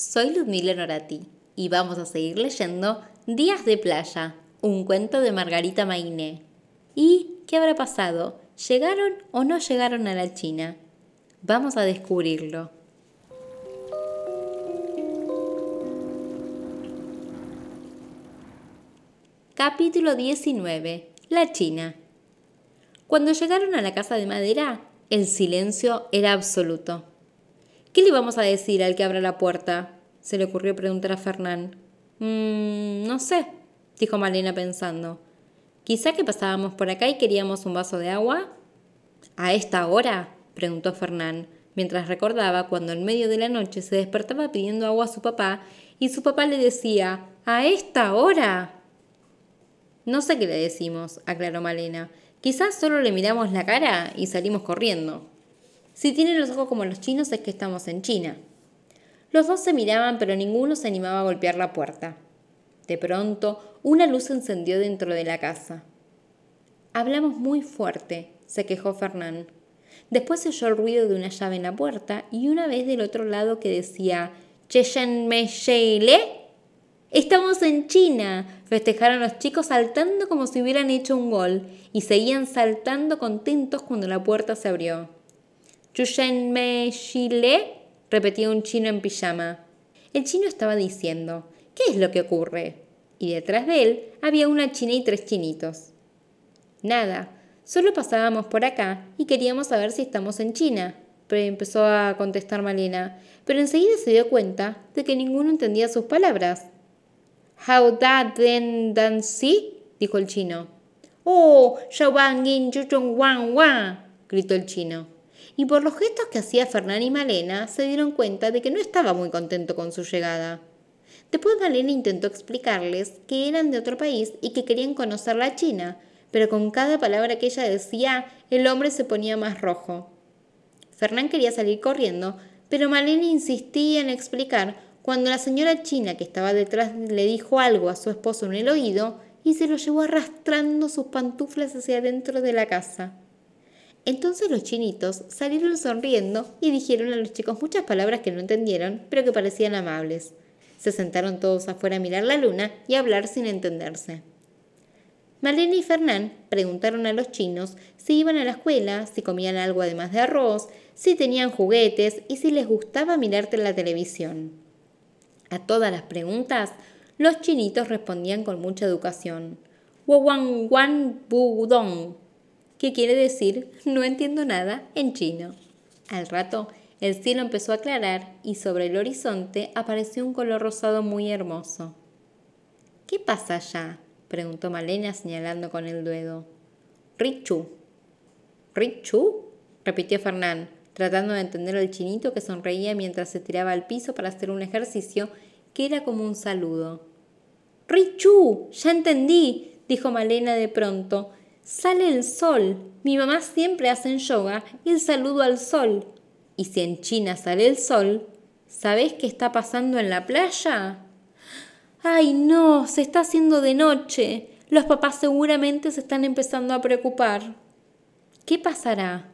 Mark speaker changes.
Speaker 1: soy Ludmila Norati y vamos a seguir leyendo Días de Playa, un cuento de Margarita Mainé. ¿Y qué habrá pasado? ¿Llegaron o no llegaron a la China? Vamos a descubrirlo. Capítulo 19. La China. Cuando llegaron a la casa de madera, el silencio era absoluto. ¿Qué le vamos a decir al que abra la puerta? se le ocurrió preguntar a Fernán. Mmm, no sé, dijo Malena pensando. Quizá que pasábamos por acá y queríamos un vaso de agua. ¿A esta hora? preguntó Fernán, mientras recordaba cuando en medio de la noche se despertaba pidiendo agua a su papá y su papá le decía ¿A esta hora? No sé qué le decimos, aclaró Malena. Quizás solo le miramos la cara y salimos corriendo. Si tiene los ojos como los chinos es que estamos en China. Los dos se miraban, pero ninguno se animaba a golpear la puerta. De pronto, una luz se encendió dentro de la casa. Hablamos muy fuerte, se quejó Fernán. Después se oyó el ruido de una llave en la puerta y una vez del otro lado que decía Chechen me Estamos en China. Festejaron los chicos saltando como si hubieran hecho un gol y seguían saltando contentos cuando la puerta se abrió. Me Chile, repetía un chino en pijama. El chino estaba diciendo, ¿qué es lo que ocurre? Y detrás de él había una china y tres chinitos. Nada, solo pasábamos por acá y queríamos saber si estamos en China, empezó a contestar Malena, pero enseguida se dio cuenta de que ninguno entendía sus palabras. How that then dan si? dijo el chino. Oh, Wang, gritó el chino y por los gestos que hacía Fernán y Malena se dieron cuenta de que no estaba muy contento con su llegada. Después Malena intentó explicarles que eran de otro país y que querían conocer la China, pero con cada palabra que ella decía el hombre se ponía más rojo. Fernán quería salir corriendo, pero Malena insistía en explicar cuando la señora china que estaba detrás le dijo algo a su esposo en el oído y se lo llevó arrastrando sus pantuflas hacia adentro de la casa. Entonces los chinitos salieron sonriendo y dijeron a los chicos muchas palabras que no entendieron, pero que parecían amables. Se sentaron todos afuera a mirar la luna y a hablar sin entenderse. Malena y Fernán preguntaron a los chinos si iban a la escuela, si comían algo además de arroz, si tenían juguetes y si les gustaba mirarte la televisión. A todas las preguntas, los chinitos respondían con mucha educación. Wan wan budong ¿Qué quiere decir no entiendo nada en chino. Al rato, el cielo empezó a aclarar y sobre el horizonte apareció un color rosado muy hermoso. ¿Qué pasa allá? preguntó Malena señalando con el dedo. Richu. ¿Richu? repitió Fernán, tratando de entender al chinito que sonreía mientras se tiraba al piso para hacer un ejercicio que era como un saludo. Richu, ya entendí, dijo Malena de pronto, Sale el sol. Mi mamá siempre hace yoga el saludo al sol. Y si en China sale el sol, ¿sabés qué está pasando en la playa? ¡Ay, no! Se está haciendo de noche. Los papás seguramente se están empezando a preocupar. ¿Qué pasará?